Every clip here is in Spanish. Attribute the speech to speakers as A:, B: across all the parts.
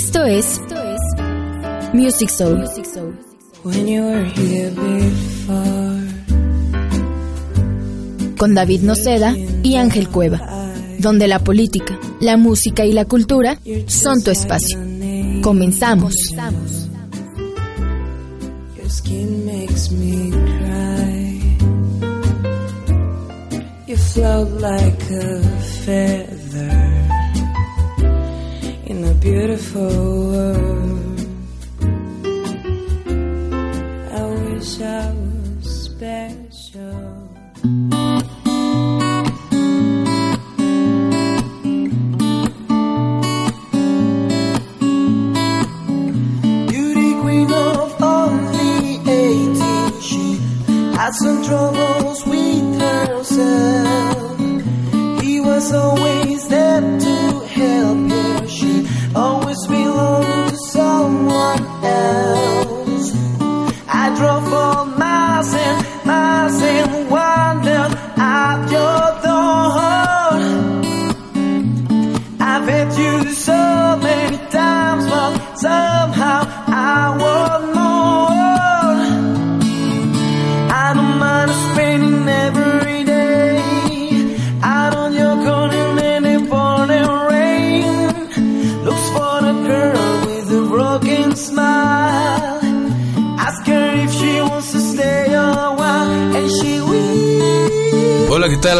A: Esto es Music Soul. Con David Noceda y Ángel Cueva, donde la política, la música y la cultura son tu espacio. Comenzamos. Beautiful world. I wish I was special.
B: Beauty queen of only 18, she had some troubles with herself. He was always there to help her. Always belong to someone else. I drove for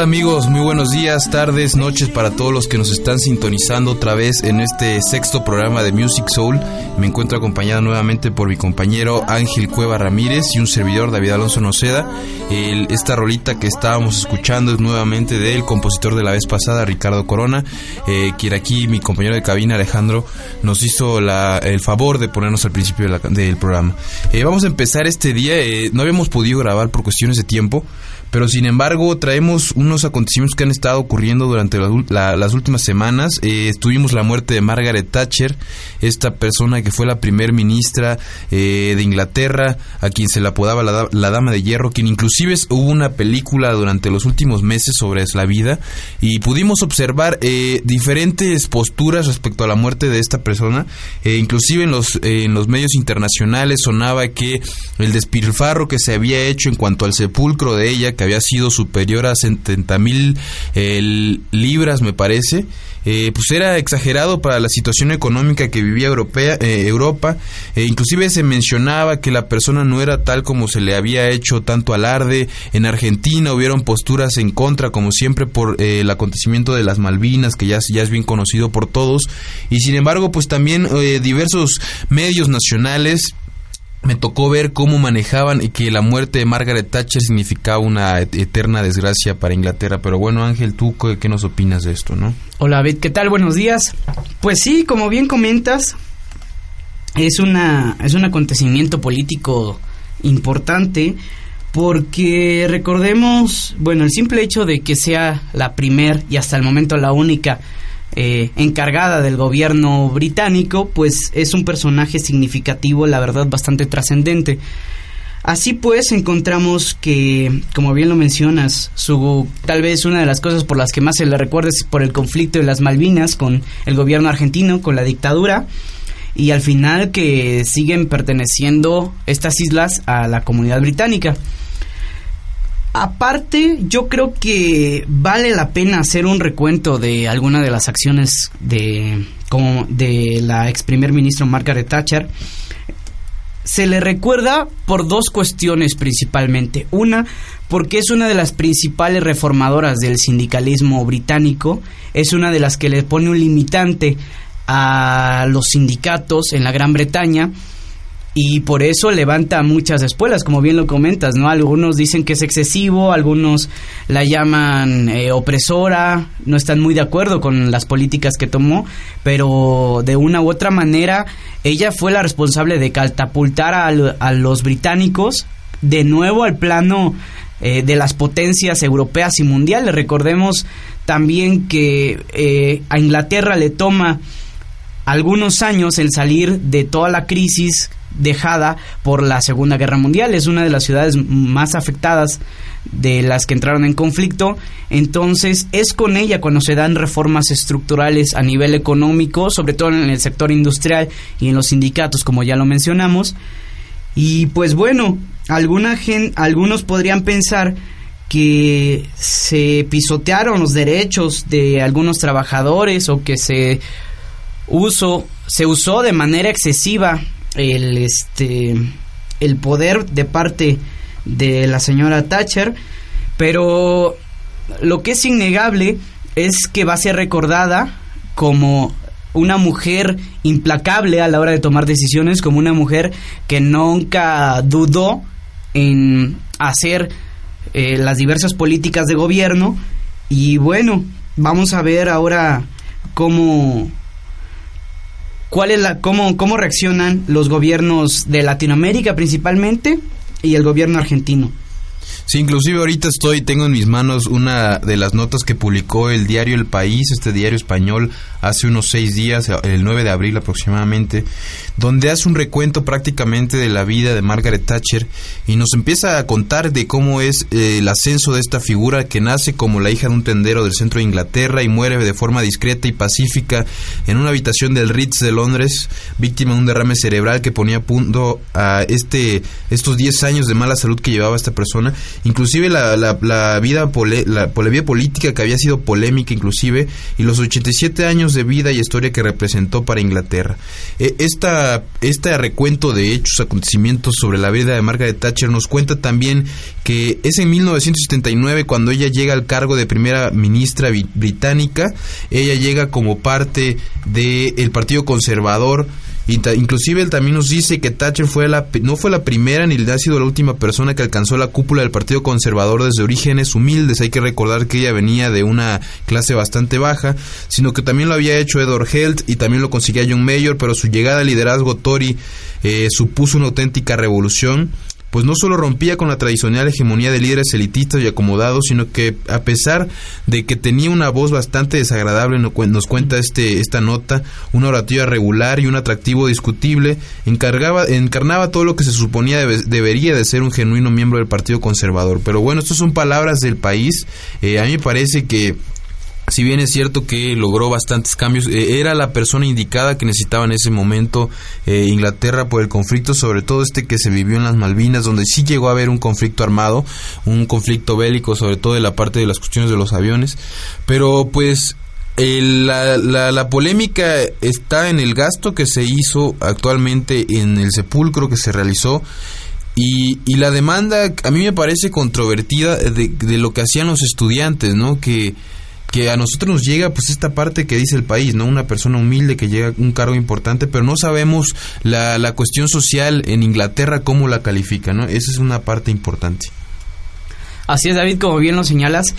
C: amigos? Muy buenos días, tardes, noches para todos los que nos están sintonizando otra vez en este sexto programa de Music Soul. Me encuentro acompañado nuevamente por mi compañero Ángel Cueva Ramírez y un servidor David Alonso Noceda. Esta rolita que estábamos escuchando es nuevamente del compositor de la vez pasada, Ricardo Corona, eh, quien aquí mi compañero de cabina Alejandro nos hizo el favor de ponernos al principio del programa. Eh, vamos a empezar este día, eh, no habíamos podido grabar por cuestiones de tiempo. Pero sin embargo traemos unos acontecimientos que han estado ocurriendo durante la las últimas semanas. Eh, tuvimos la muerte de Margaret Thatcher, esta persona que fue la primer ministra eh, de Inglaterra, a quien se le apodaba la, la Dama de Hierro, quien inclusive hubo una película durante los últimos meses sobre la vida y pudimos observar eh, diferentes posturas respecto a la muerte de esta persona. Eh, inclusive en los, en los medios internacionales sonaba que el despilfarro que se había hecho en cuanto al sepulcro de ella, que había sido superior a 70 mil libras, me parece, eh, pues era exagerado para la situación económica que vivía eh, Europa. Eh, inclusive se mencionaba que la persona no era tal como se le había hecho tanto alarde. En Argentina hubieron posturas en contra, como siempre, por eh, el acontecimiento de las Malvinas, que ya, es- ya es bien conocido por todos. Y sin embargo, pues también eh, diversos medios nacionales me tocó ver cómo manejaban y que la muerte de Margaret Thatcher significaba una et- eterna desgracia para Inglaterra. Pero bueno, Ángel, ¿tú qué, qué nos opinas de esto, no?
D: Hola David, ¿qué tal? Buenos días. Pues sí, como bien comentas, es una es un acontecimiento político importante porque recordemos, bueno, el simple hecho de que sea la primer y hasta el momento la única eh, encargada del gobierno británico, pues es un personaje significativo, la verdad, bastante trascendente. Así pues, encontramos que, como bien lo mencionas, su tal vez una de las cosas por las que más se le recuerda es por el conflicto de las Malvinas con el gobierno argentino, con la dictadura, y al final que siguen perteneciendo estas islas a la comunidad británica. Aparte, yo creo que vale la pena hacer un recuento de alguna de las acciones de como de la ex primer ministro Margaret Thatcher. Se le recuerda por dos cuestiones principalmente. Una, porque es una de las principales reformadoras del sindicalismo británico, es una de las que le pone un limitante a los sindicatos en la Gran Bretaña y por eso levanta muchas espuelas, como bien lo comentas, ¿no? Algunos dicen que es excesivo, algunos la llaman eh, opresora, no están muy de acuerdo con las políticas que tomó, pero de una u otra manera ella fue la responsable de catapultar a, los británicos de nuevo al plano eh, de las potencias europeas y mundiales. Recordemos también que eh, a Inglaterra le toma algunos años el salir de toda la crisis dejada por la Segunda Guerra Mundial. Es una de las ciudades más afectadas de las que entraron en conflicto. Entonces es con ella cuando se dan reformas estructurales a nivel económico, sobre todo en el sector industrial y en los sindicatos, como ya lo mencionamos. Y pues bueno, alguna algunos podrían pensar que se pisotearon los derechos de algunos trabajadores o que se uso se usó de manera excesiva el este el poder de parte de la señora Thatcher, pero lo que es innegable es que va a ser recordada como una mujer implacable a la hora de tomar decisiones, como una mujer que nunca dudó en hacer eh, las diversas políticas de gobierno. Y bueno, vamos a ver ahora cómo cuál es la cómo cómo reaccionan los gobiernos de Latinoamérica principalmente y el gobierno argentino.
C: Sí, inclusive ahorita estoy, tengo en mis manos una de las notas que publicó el diario El País, este diario español, hace unos seis días, el 9 de abril aproximadamente, donde hace un recuento prácticamente de la vida de Margaret Thatcher y nos empieza a contar de cómo es eh, el ascenso de esta figura que nace como la hija de un tendero del centro de Inglaterra y muere de forma discreta y pacífica en una habitación del Ritz de Londres, víctima de un derrame cerebral que ponía a punto a este, estos 10 años de mala salud que llevaba esta persona. Inclusive la, la, vida, la, la vida política que había sido polémica inclusive y los 87 años de vida y historia que representó para Inglaterra. E, esta este recuento de hechos, acontecimientos sobre la vida de Margaret Thatcher nos cuenta también que es en 1979 cuando ella llega al cargo de primera ministra británica. Ella llega como parte del Partido Conservador inclusive él también nos dice que Thatcher fue la, no fue la primera ni ha sido la última persona que alcanzó la cúpula del Partido Conservador desde orígenes humildes. Hay que recordar que ella venía de una clase bastante baja, sino que también lo había hecho Edward Heald y también lo conseguía John Mayor, pero su llegada al liderazgo Tory eh, supuso una auténtica revolución pues no solo rompía con la tradicional hegemonía de líderes elitistas y acomodados, sino que a pesar de que tenía una voz bastante desagradable, nos cuenta este, esta nota, una oratoria regular y un atractivo discutible, encargaba, encarnaba todo lo que se suponía debería de ser un genuino miembro del Partido Conservador. Pero bueno, estas son palabras del país. Eh, a mí me parece que si bien es cierto que logró bastantes cambios, eh, era la persona indicada que necesitaba en ese momento eh, Inglaterra por el conflicto, sobre todo este que se vivió en las Malvinas, donde sí llegó a haber un conflicto armado, un conflicto bélico, sobre todo de la parte de las cuestiones de los aviones, pero pues la, la, polémica está en el gasto que se hizo actualmente en el sepulcro que se realizó y, y la demanda a mí me parece controvertida de, de lo que hacían los estudiantes, ¿no? Que que a nosotros nos llega pues esta parte que dice el país, ¿no? Una persona humilde que llega a un cargo importante, pero no sabemos la, la cuestión social en Inglaterra cómo la califica, ¿no? Esa es una parte importante.
D: Así es, David, como bien lo señalas,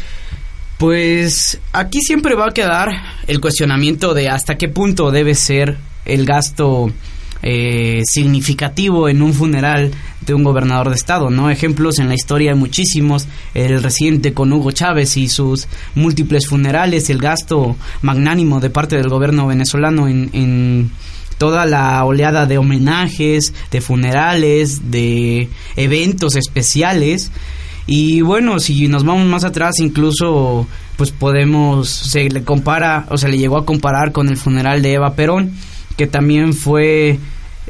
D: pues aquí siempre va a quedar el cuestionamiento de hasta qué punto debe ser el gasto eh, significativo en un funeral de un gobernador de estado, ¿no? Ejemplos en la historia hay muchísimos, el reciente con Hugo Chávez y sus múltiples funerales, el gasto magnánimo de parte del gobierno venezolano en, en toda la oleada de homenajes, de funerales, de eventos especiales. Y bueno, si nos vamos más atrás, incluso pues podemos, se le compara o se le llegó a comparar con el funeral de Eva Perón que también fue,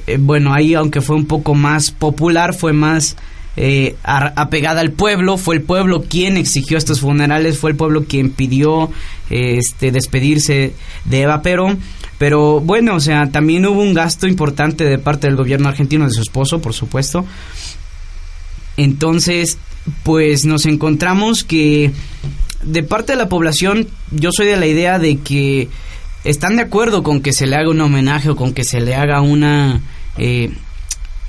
D: eh, bueno, ahí aunque fue un poco más popular, fue más eh, apegada al pueblo, fue el pueblo quien exigió estos funerales, fue el pueblo quien pidió este despedirse de Eva Perón, pero bueno, o sea, también hubo un gasto importante de parte del gobierno argentino, de su esposo, por supuesto. Entonces, pues nos encontramos que de parte de la población, yo soy de la idea de que están de acuerdo con que se le haga un homenaje o con que se le haga una... Eh,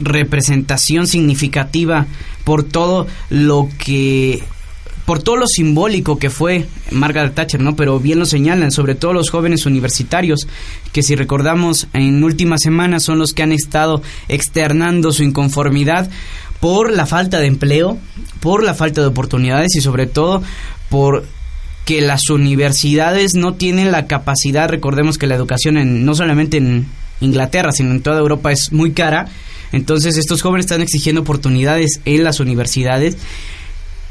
D: representación significativa por todo lo que por todo lo simbólico que fue Margaret Thatcher, ¿no? Pero bien lo señalan, sobre todo los jóvenes universitarios, que si recordamos en últimas semanas son los que han estado externando su inconformidad por la falta de empleo, por la falta de oportunidades y sobre todo por que las universidades no tienen la capacidad, recordemos que la educación en, no solamente en Inglaterra, sino en toda Europa es muy cara, entonces estos jóvenes están exigiendo oportunidades en las universidades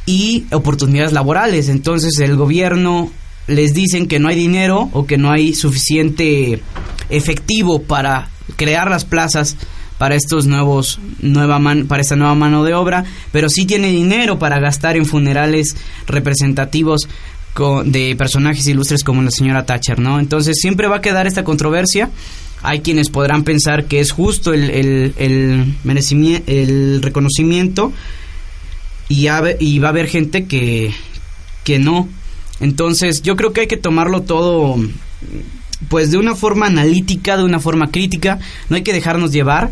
D: y oportunidades laborales. Entonces el gobierno les dicen que no hay dinero o que no hay suficiente efectivo para crear las plazas para estos nuevos nueva man, para esta nueva mano de obra, pero sí tiene dinero para gastar en funerales representativos de personajes ilustres como la señora Thatcher, ¿no? Entonces siempre va a quedar esta controversia. Hay quienes podrán pensar que es justo el, el, el, el reconocimiento y, y va a haber gente que, que no. Entonces yo creo que hay que tomarlo todo pues de una forma analítica, de una forma crítica, no hay que dejarnos llevar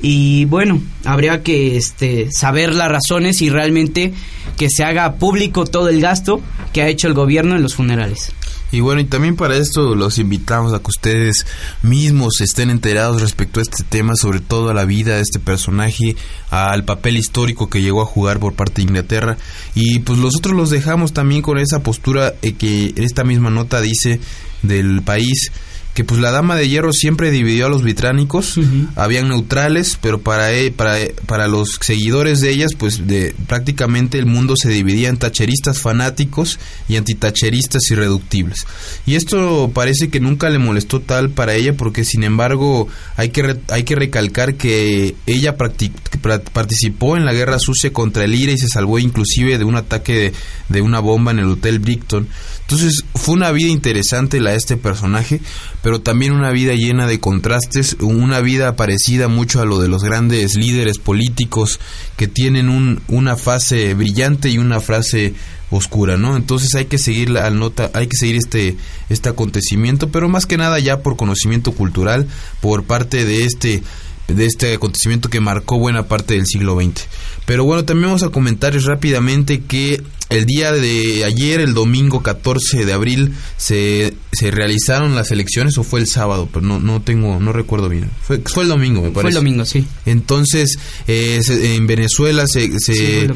D: y bueno, habría que este, saber las razones y realmente que se haga público todo el gasto que ha hecho el gobierno en los funerales.
C: Y bueno, y también para esto los invitamos a que ustedes mismos estén enterados respecto a este tema, sobre todo a la vida de este personaje, al papel histórico que llegó a jugar por parte de Inglaterra. Y pues nosotros los dejamos también con esa postura eh, que esta misma nota dice del país que pues la dama de hierro siempre dividió a los británicos, habían neutrales, pero para, e, para, e, para los seguidores de ellas, pues de prácticamente el mundo se dividía en tacheristas fanáticos y antitacheristas irreductibles. Y esto parece que nunca le molestó tal para ella, porque sin embargo hay que, hay que recalcar que ella participó en la guerra sucia contra el IRA y se salvó inclusive de un ataque de, de una bomba en el Hotel Brickton. Entonces fue una vida interesante la de este personaje, pero también una vida llena de contrastes, una vida parecida mucho a lo de los grandes líderes políticos que tienen un, una fase brillante y una frase oscura, ¿no? Entonces hay que seguir la nota, hay que seguir este este acontecimiento, pero más que nada ya por conocimiento cultural por parte de este de este acontecimiento que marcó buena parte del siglo XX. Pero bueno, también vamos a comentar rápidamente que el día de ayer, el domingo 14 de abril, se, se realizaron las elecciones o fue el sábado, pero no, no tengo, no recuerdo bien. Fue, fue el domingo, me parece.
D: Fue el domingo, sí.
C: Entonces, eh, en Venezuela se, se,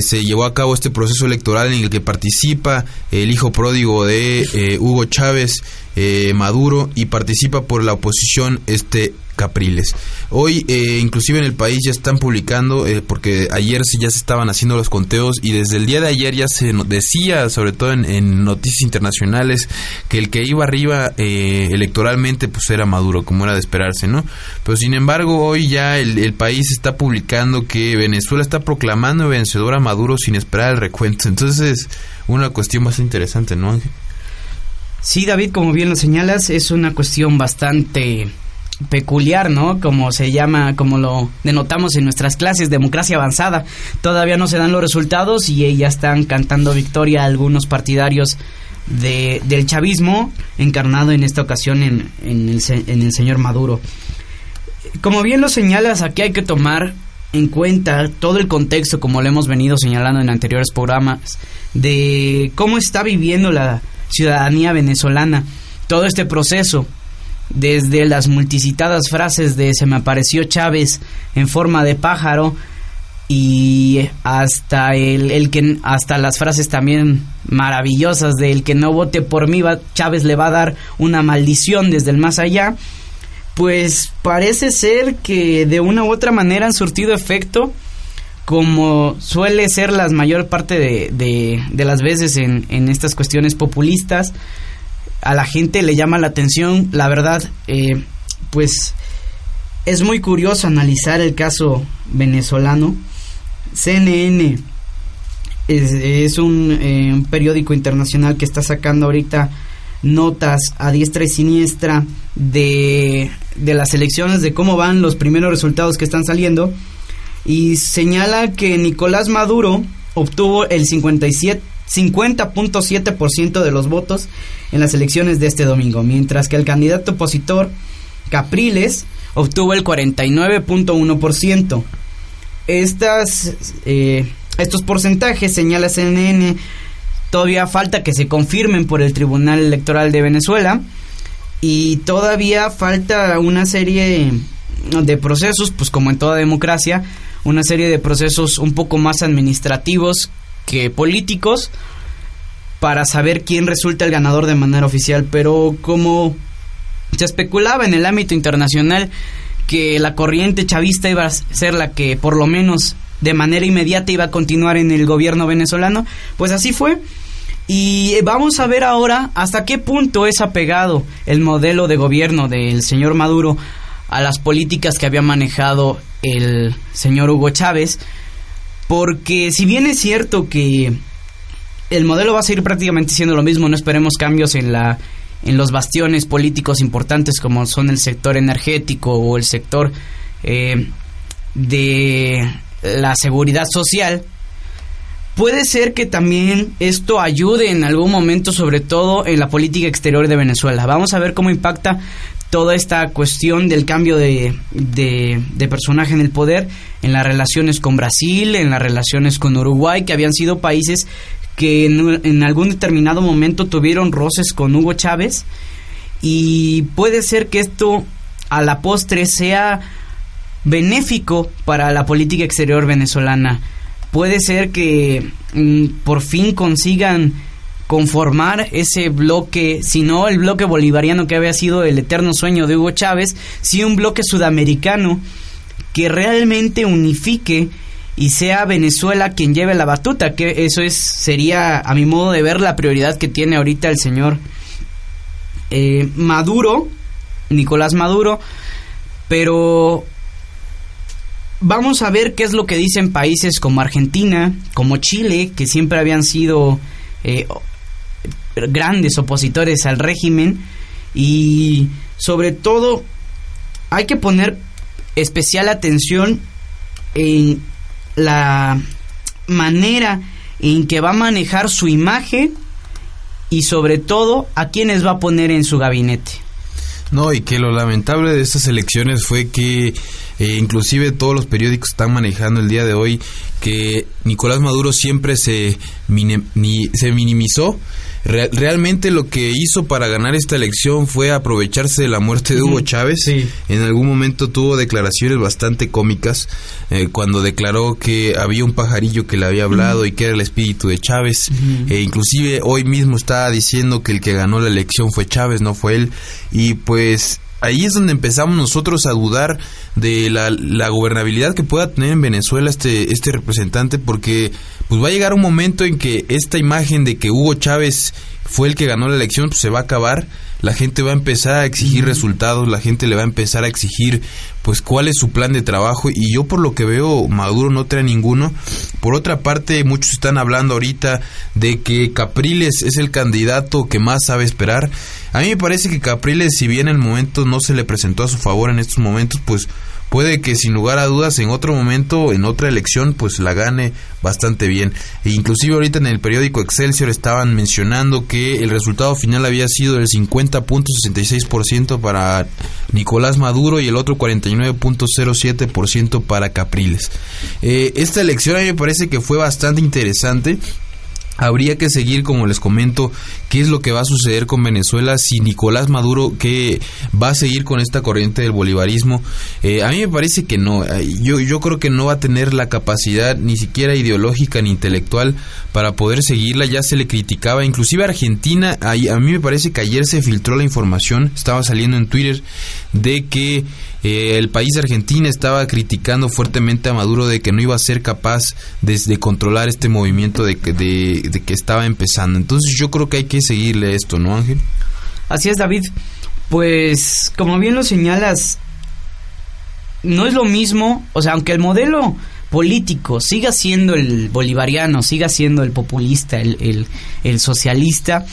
C: se, llevó a cabo este proceso electoral en el que participa el hijo pródigo de eh, Hugo Chávez, eh, Maduro, y participa por la oposición este Capriles. Hoy, eh, inclusive en el país ya están publicando, eh, ayer ya se estaban haciendo los conteos y desde el día de ayer ya se decía, sobre todo en, noticias internacionales, que el que iba arriba eh, electoralmente pues era Maduro, como era de esperarse, ¿no? Pero sin embargo, hoy ya el, el país está publicando que Venezuela está proclamando vencedor a Maduro sin esperar el recuento. Entonces, una cuestión bastante interesante, ¿no, Ángel?
D: Sí, David, como bien lo señalas, es una cuestión bastante peculiar, ¿no? Como se llama, como lo denotamos en nuestras clases, democracia avanzada. Todavía no se dan los resultados y ya están cantando victoria a algunos partidarios de, del chavismo, encarnado en esta ocasión en, en, el, en el señor Maduro. Como bien lo señalas, aquí hay que tomar en cuenta todo el contexto, como lo hemos venido señalando en anteriores programas, de cómo está viviendo la ciudadanía venezolana todo este proceso desde las multicitadas frases de se me apareció Chávez en forma de pájaro y hasta el, el que hasta las frases también maravillosas de el que no vote por mí va, Chávez le va a dar una maldición desde el más allá pues parece ser que de una u otra manera han surtido efecto como suele ser la mayor parte de, de, de las veces en, en estas cuestiones populistas a la gente le llama la atención. La verdad, eh, pues es muy curioso analizar el caso venezolano. CNN es, un, eh, un, periódico internacional que está sacando ahorita notas a diestra y siniestra de, de las elecciones, de cómo van los primeros resultados que están saliendo. Y señala que Nicolás Maduro obtuvo el 57 50.7% de los votos en las elecciones de este domingo, mientras que el candidato opositor Capriles obtuvo el 49.1%. Estas, eh, estos porcentajes, señala CNN, todavía falta que se confirmen por el Tribunal Electoral de Venezuela y todavía falta una serie de procesos, pues como en toda democracia, una serie de procesos un poco más administrativos que políticos para saber quién resulta el ganador de manera oficial, pero como se especulaba en el ámbito internacional que la corriente chavista iba a ser la que por lo menos de manera inmediata iba a continuar en el gobierno venezolano, pues así fue. Y vamos a ver ahora hasta qué punto es apegado el modelo de gobierno del señor Maduro a las políticas que había manejado el señor Hugo Chávez, porque si bien es cierto que el modelo va a seguir prácticamente siendo lo mismo, no esperemos cambios en la en los bastiones políticos importantes como son el sector energético o el sector eh, de la seguridad social, puede ser que también esto ayude en algún momento, sobre todo en la política exterior de Venezuela. Vamos a ver cómo impacta toda esta cuestión del cambio de, de, personaje en el poder en las relaciones con Brasil, en las relaciones con Uruguay, que habían sido países que en, algún determinado momento tuvieron roces con Hugo Chávez y puede ser que esto a la postre sea benéfico para la política exterior venezolana. Puede ser que mm, por fin consigan conformar ese bloque, si no el bloque bolivariano que había sido el eterno sueño de Hugo Chávez, si un bloque sudamericano que realmente unifique y sea Venezuela quien lleve la batuta, que eso es sería a mi modo de ver la prioridad que tiene ahorita el señor eh, Maduro, Nicolás Maduro, pero vamos a ver qué es lo que dicen países como Argentina, como Chile, que siempre habían sido eh, grandes opositores al régimen y sobre todo hay que poner especial atención en la manera en que va a manejar su imagen y sobre todo a quienes va a poner en su gabinete.
C: No, y que lo lamentable de estas elecciones fue que eh, inclusive todos los periódicos están manejando el día de hoy que Nicolás Maduro siempre se, se minimizó realmente lo que hizo para ganar esta elección fue aprovecharse de la muerte de Hugo Chávez. En algún momento tuvo declaraciones bastante cómicas eh, cuando declaró que había un pajarillo que le había hablado y que era el espíritu de Chávez. e inclusive hoy mismo estaba diciendo que el que ganó la elección fue Chávez, no fue él. Y pues ahí es donde empezamos nosotros a dudar de la, la, gobernabilidad que pueda tener en Venezuela este, este representante, porque pues va a llegar un momento en que esta imagen de que Hugo Chávez fue el que ganó la elección, pues se va a acabar, la gente va a empezar a exigir resultados, la gente le va a empezar a exigir pues cuál es su plan de trabajo y yo por lo que veo Maduro no trae ninguno. Por otra parte, muchos están hablando ahorita de que Capriles es el candidato que más sabe esperar. A mí me parece que Capriles, si bien el momento no se le presentó a su favor en estos momentos, pues puede que sin lugar a dudas en otro momento, en otra elección, pues la gane bastante bien. E inclusive ahorita en el periódico Excelsior estaban mencionando que el resultado final había sido el 50.66% para Nicolás Maduro y el otro 49.07% para Capriles. Eh, esta elección a mí me parece que fue bastante interesante Habría que seguir, como les comento, qué es lo que va a suceder con Venezuela si Nicolás Maduro que va a seguir con esta corriente del bolivarismo. Eh, a mí me parece que no. Yo, yo creo que no va a tener la capacidad ni siquiera ideológica ni intelectual para poder seguirla. Ya se le criticaba, inclusive Argentina. A, a mí me parece que ayer se filtró la información, estaba saliendo en Twitter, de que eh, el país de Argentina estaba criticando fuertemente a Maduro de que no iba a ser capaz de, controlar este movimiento de, de, que estaba empezando. Entonces yo creo que hay que seguirle esto, ¿no, Ángel?
D: Así es, David. Pues como bien lo señalas, no es lo mismo, o sea, aunque el modelo político siga siendo el bolivariano, siga siendo el populista, el, el socialista,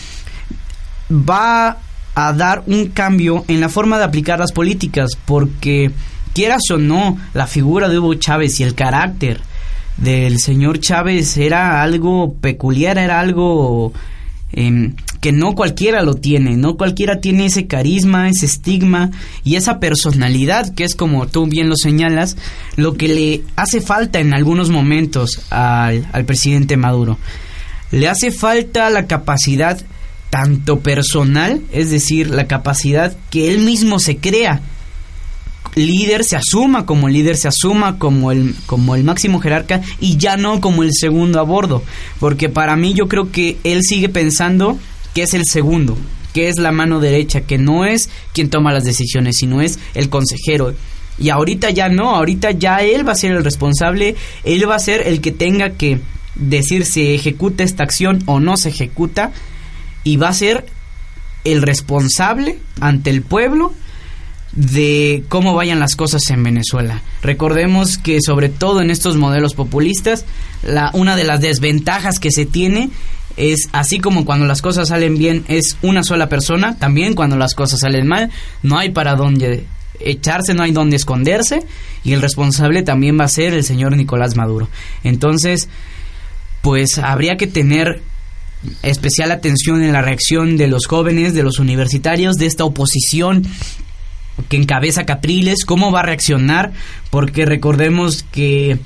D: va a dar un cambio en la forma de aplicar las políticas, porque quieras o no, la figura de Hugo Chávez y el carácter del señor Chávez era algo peculiar, era algo em, que no cualquiera lo tiene, no cualquiera tiene ese carisma, ese estigma y esa personalidad que es como tú bien lo señalas, lo que le hace falta en algunos momentos al, al presidente Maduro. Le hace falta la capacidad tanto personal, es decir, la capacidad que él mismo se crea líder se asuma como líder, se asuma como el, como el máximo jerarca y ya no como el segundo a bordo. Porque para mí yo creo que él sigue pensando que es el segundo, que es la mano derecha, que no es quien toma las decisiones, sino es el consejero. Y ahorita ya no, ahorita ya él va a ser el responsable, él va a ser el que tenga que decir si ejecuta esta acción o no se ejecuta y va a ser el responsable ante el pueblo de cómo vayan las cosas en Venezuela. Recordemos que sobre todo en estos modelos populistas, la, una de las desventajas que se tiene es así como cuando las cosas salen bien es una sola persona, también cuando las cosas salen mal no hay para dónde echarse, no hay dónde esconderse y el responsable también va a ser el señor Nicolás Maduro. Entonces, pues habría que tener especial atención en la reacción de los jóvenes, de los universitarios, de esta oposición que encabeza Capriles, cómo va a reaccionar, porque recordemos que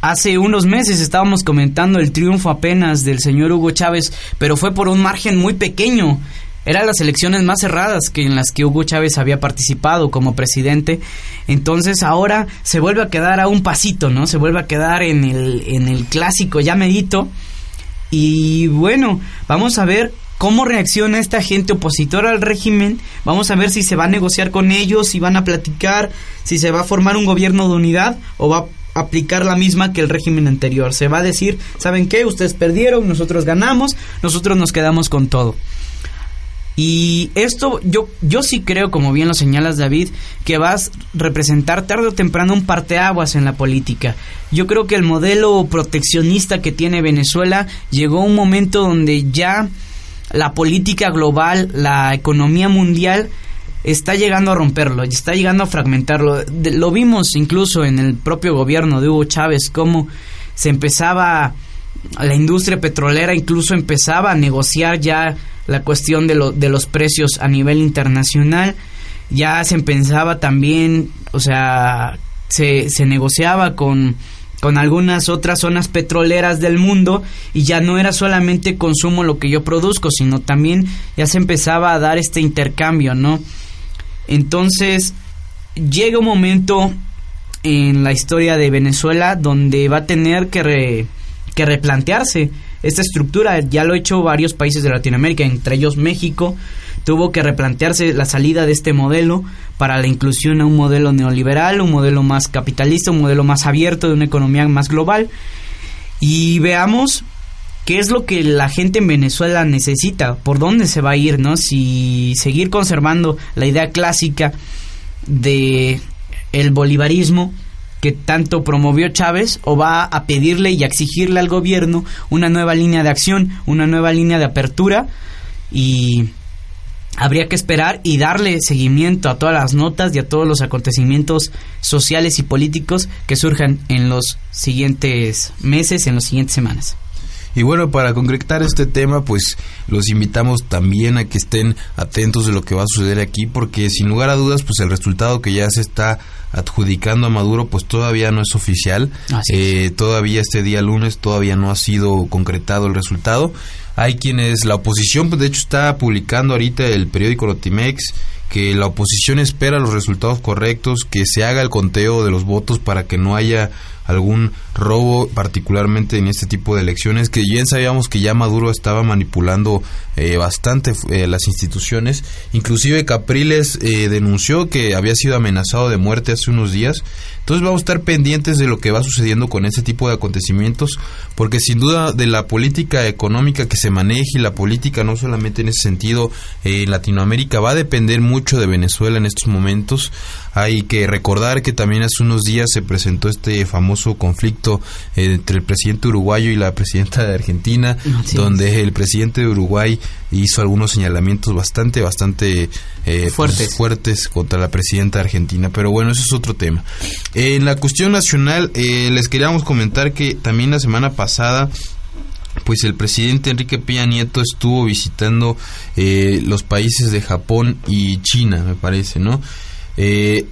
D: hace unos meses estábamos comentando el triunfo apenas del señor Hugo Chávez, pero fue por un margen muy pequeño. Eran las elecciones más cerradas que en las que Hugo Chávez había participado como presidente. Entonces ahora se vuelve a quedar a un pasito, ¿no? Se vuelve a quedar en el, en el clásico ya medito. Y bueno, vamos a ver cómo reacciona esta gente opositora al régimen. Vamos a ver si se va a negociar con ellos, si van a platicar, si se va a formar un gobierno de unidad o va a aplicar la misma que el régimen anterior. Se va a decir, ¿saben qué? Ustedes perdieron, nosotros ganamos, nosotros nos quedamos con todo. Y esto yo, yo sí creo, como bien lo señalas David, que vas a representar tarde o temprano un parteaguas en la política. Yo creo que el modelo proteccionista que tiene Venezuela llegó a un momento donde ya la política global, la economía mundial está llegando a romperlo, está llegando a fragmentarlo. lo vimos incluso en el propio gobierno de Hugo Chávez, cómo se empezaba, la industria petrolera incluso empezaba a negociar ya la cuestión de, de los precios a nivel internacional, ya se pensaba también, o sea, se, se negociaba con con algunas otras zonas petroleras del mundo y ya no era solamente consumo lo que yo produzco, sino también ya se empezaba a dar este intercambio, ¿no? Entonces, llega un momento en la historia de Venezuela donde va a tener que, que replantearse esta estructura. Ya lo ha hecho varios países de Latinoamérica, entre ellos México, tuvo que replantearse la salida de este modelo para la inclusión a un modelo neoliberal, un modelo más capitalista, un modelo más abierto de una economía más global. Y veamos qué es lo que la gente en Venezuela necesita, por dónde se va a ir, ¿no? Si seguir conservando la idea clásica de el bolivarismo que tanto promovió Chávez o va a pedirle y a exigirle al gobierno una nueva línea de acción, una nueva línea de apertura y habría que esperar y darle seguimiento a todas las notas y a todos los acontecimientos sociales y políticos que surjan en los siguientes meses, en las siguientes semanas.
C: Y bueno, para concretar este tema, pues los invitamos también a que estén atentos de lo que va a suceder aquí, porque sin lugar a dudas, pues el resultado que ya se está adjudicando a Maduro, pues todavía no es oficial. Eh, todavía este día lunes todavía no ha sido concretado el resultado. Hay quienes, la oposición, pues de hecho está publicando ahorita el periódico Notimex que la oposición espera los resultados correctos, que se haga el conteo de los votos para que no haya algún robo, particularmente en este tipo de elecciones, que bien sabíamos que ya Maduro estaba manipulando eh, bastante eh, las instituciones. Inclusive Capriles eh, denunció que había sido amenazado de muerte hace unos días. Entonces vamos a estar pendientes de lo que va sucediendo con este tipo de acontecimientos, porque sin duda de la política económica que se maneje y la política no solamente en ese sentido en Latinoamérica va a depender mucho de Venezuela en estos momentos. Hay que recordar que también hace unos días se presentó este famoso conflicto entre el presidente uruguayo y la presidenta de Argentina, donde el presidente de Uruguay hizo algunos señalamientos bastante, bastante eh, pues, fuertes. fuertes contra la presidenta de Argentina. Pero bueno, eso es otro tema. en la cuestión nacional, eh, les queríamos comentar que también la semana pasada pues el presidente Enrique Peña Nieto estuvo visitando eh, los países de Japón y China, me parece, ¿no? Eh,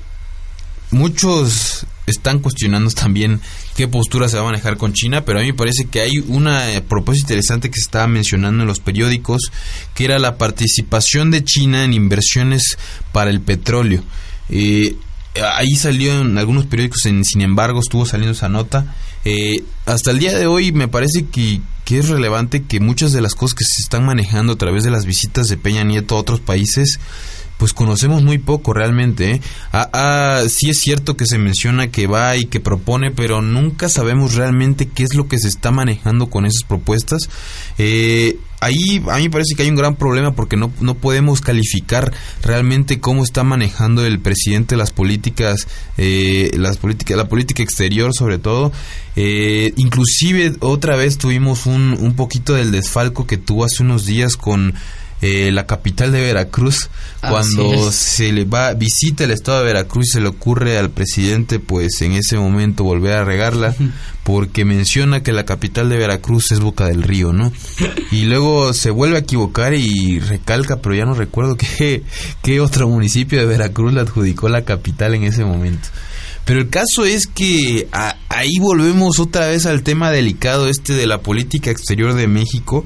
C: muchos están cuestionando también qué postura se va a manejar con China, pero a mí me parece que hay una eh, propuesta interesante que se estaba mencionando en los periódicos, que era la participación de China en inversiones para el petróleo. Eh, ahí salió en algunos periódicos, en, sin embargo, estuvo saliendo esa nota. Eh, hasta el día de hoy me parece que, que es relevante que muchas de las cosas que se están manejando a través de las visitas de Peña Nieto a otros países pues conocemos muy poco realmente. ¿eh? Ah, ah, sí es cierto que se menciona que va y que propone, pero nunca sabemos realmente qué es lo que se está manejando con esas propuestas. Eh, ahí a mí me parece que hay un gran problema porque no, no podemos calificar realmente cómo está manejando el presidente las políticas, eh, las políticas, la política exterior sobre todo. Eh, inclusive otra vez tuvimos un, un poquito del desfalco que tuvo hace unos días con eh, la capital de Veracruz, cuando se le va, visita el estado de Veracruz y se le ocurre al presidente, pues en ese momento volver a regarla, porque menciona que la capital de Veracruz es Boca del Río, ¿no? Y luego se vuelve a equivocar y recalca, pero ya no recuerdo qué, qué otro municipio de Veracruz le adjudicó la capital en ese momento. Pero el caso es que ahí volvemos otra vez al tema delicado este de la política exterior de México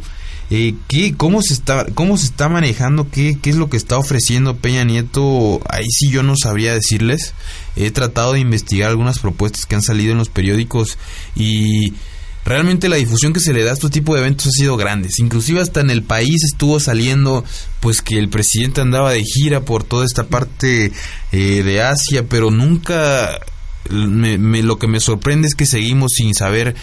C: eh, ¿qué, cómo, se está, ¿Cómo se está manejando? ¿Qué, ¿Qué es lo que está ofreciendo Peña Nieto? Ahí sí yo no sabría decirles. He tratado de investigar algunas propuestas que han salido en los periódicos y realmente la difusión que se le da a este tipo de eventos ha sido grande. Inclusive hasta en el país estuvo saliendo pues que el presidente andaba de gira por toda esta parte eh, de Asia, pero nunca me, me, lo que me sorprende es que seguimos sin saber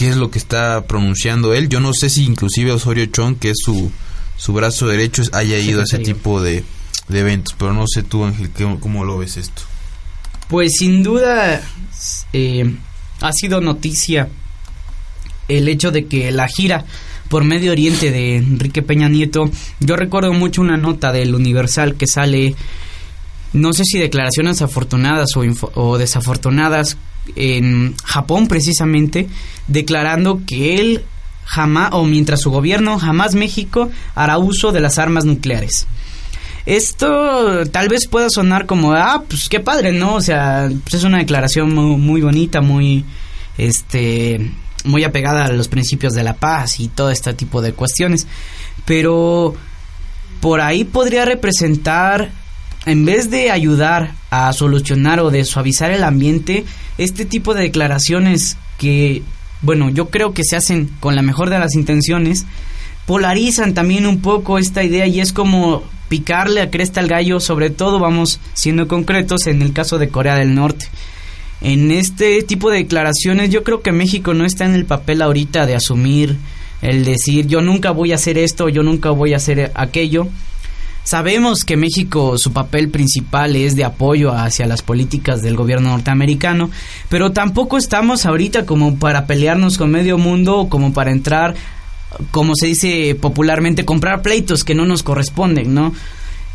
C: qué es lo que está pronunciando él. Yo no sé si inclusive Osorio Chong, que es su, su brazo derecho, haya ido a ese tipo de, de eventos, pero no sé tú, Ángel, ¿cómo lo ves esto?
D: Pues sin duda eh, ha sido noticia el hecho de que la gira por Medio Oriente de Enrique Peña Nieto, yo recuerdo mucho una nota del Universal que sale, no sé si declaraciones afortunadas o, o desafortunadas, en Japón precisamente, declarando que él jamás, o mientras su gobierno, jamás México hará uso de las armas nucleares. Esto tal vez pueda sonar como, ah, pues qué padre, ¿no? O sea, pues es una declaración muy, muy bonita, muy, este, muy apegada a los principios de la paz y todo este tipo de cuestiones. Pero por ahí podría representar, en vez de ayudar a solucionar o de suavizar el ambiente, este tipo de declaraciones que, bueno, yo creo que se hacen con la mejor de las intenciones, polarizan también un poco esta idea y es como picarle a cresta al gallo, sobre todo vamos siendo concretos en el caso de Corea del Norte. En este tipo de declaraciones yo creo que México no está en el papel ahorita de asumir el decir yo nunca voy a hacer esto, yo nunca voy a hacer aquello. Sabemos que México su papel principal es de apoyo hacia las políticas del gobierno norteamericano, pero tampoco estamos ahorita como para pelearnos con medio mundo o como para entrar, como se dice popularmente, comprar pleitos que no nos corresponden, ¿no?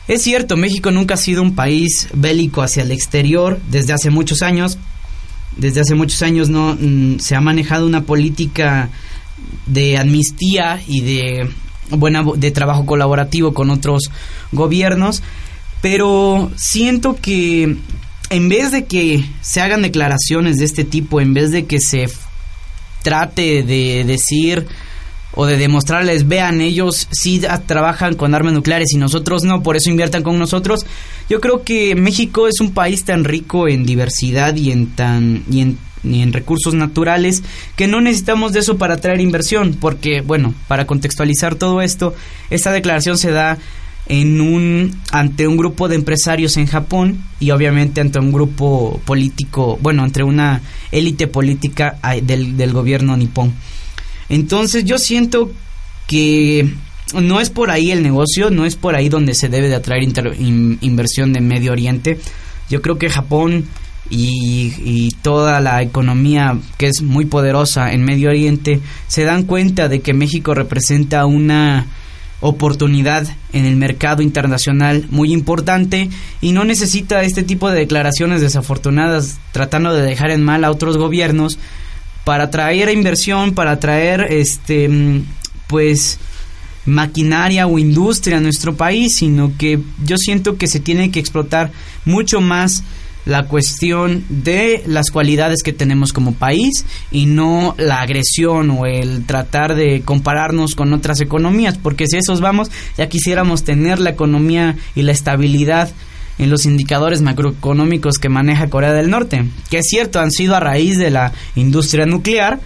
D: Es cierto, México nunca ha sido un país bélico hacia el exterior desde hace muchos años. Desde hace muchos años no mm, se ha manejado una política de amnistía y de buena de trabajo colaborativo con otros gobiernos, pero siento que en vez de que se hagan declaraciones de este tipo, en vez de que se trate de decir o de demostrarles, vean, ellos sí trabajan con armas nucleares y nosotros no, por eso inviertan con nosotros. Yo creo que México es un país tan rico en diversidad y en tan y en ni en recursos naturales, que no necesitamos de eso para traer inversión, porque, bueno, para contextualizar todo esto, esta declaración se da en un ante un grupo de empresarios en Japón y obviamente ante un grupo político, bueno, entre una élite política del, del gobierno nipón. Entonces yo siento que no es por ahí el negocio, no es por ahí donde se debe de atraer inversión de Medio Oriente. Yo creo que Japón y, toda la economía que es muy poderosa en Medio Oriente se dan cuenta de que México representa una oportunidad en el mercado internacional muy importante y no necesita este tipo de declaraciones desafortunadas tratando de dejar en mal a otros gobiernos para atraer inversión, para atraer este mm, pues maquinaria o industria a nuestro país, sino que yo siento que se tiene que explotar mucho más la cuestión de las cualidades que tenemos como país y no la agresión o el tratar de compararnos con otras economías, porque si esos vamos, ya quisiéramos tener la economía y la estabilidad en los indicadores macroeconómicos que maneja Corea del Norte, que es cierto, han sido a raíz de la industria nuclear,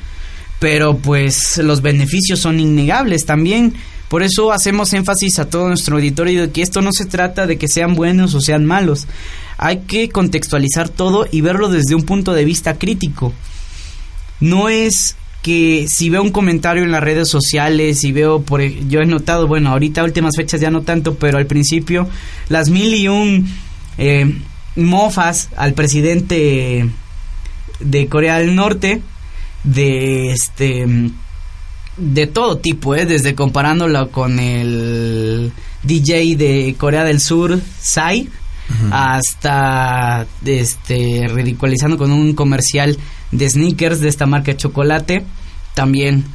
D: pero pues los beneficios son innegables también. Por eso hacemos énfasis a todo nuestro auditorio de que esto no se trata de que sean buenos o sean malos. Hay que contextualizar todo y verlo desde un punto de vista crítico. No es que si veo un comentario en las redes sociales y veo por yo he notado bueno ahorita últimas fechas ya no tanto pero al principio las mil y un eh, mofas al presidente de Corea del Norte de este de todo tipo eh, desde comparándolo con el DJ de Corea del Sur Psy hasta este ridiculizando con un comercial de sneakers de esta marca de chocolate también.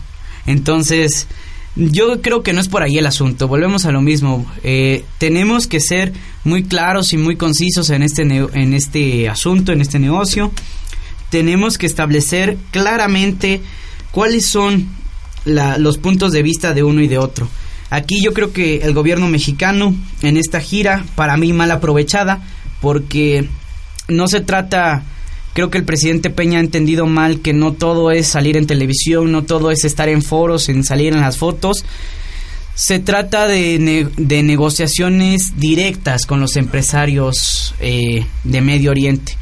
D: Entonces, yo creo que no es por ahí el asunto. Volvemos a lo mismo. Eh, tenemos que ser muy claros y muy concisos en este, en este asunto, en este negocio. Tenemos que establecer claramente cuáles son los puntos de vista de uno y de otro. Aquí yo creo que el gobierno mexicano en esta gira, para mí mal aprovechada, porque no se trata Creo que el presidente Peña ha entendido mal que no todo es salir en televisión, no todo es estar en foros, en salir en las fotos. Se trata de, de negociaciones directas con los empresarios eh, de Medio Oriente,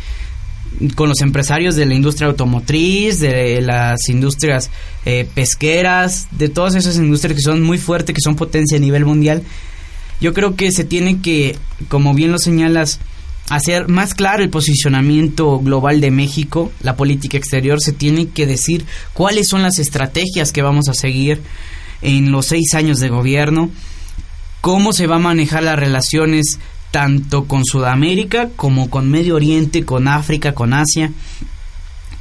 D: con los empresarios de la industria automotriz, de las industrias eh, pesqueras, de todas esas industrias que son muy fuertes, que son potencia a nivel mundial. Yo creo que se tiene que, como bien lo señalas, hacer más claro el posicionamiento global de México, la política exterior, se tiene que decir cuáles son las estrategias que vamos a seguir en los seis años de gobierno, cómo se va a manejar las relaciones tanto con Sudamérica como con Medio Oriente, con África, con Asia